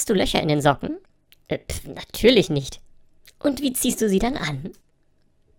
Hast du Löcher in den Socken? Äh, pf, natürlich nicht. Und wie ziehst du sie dann an?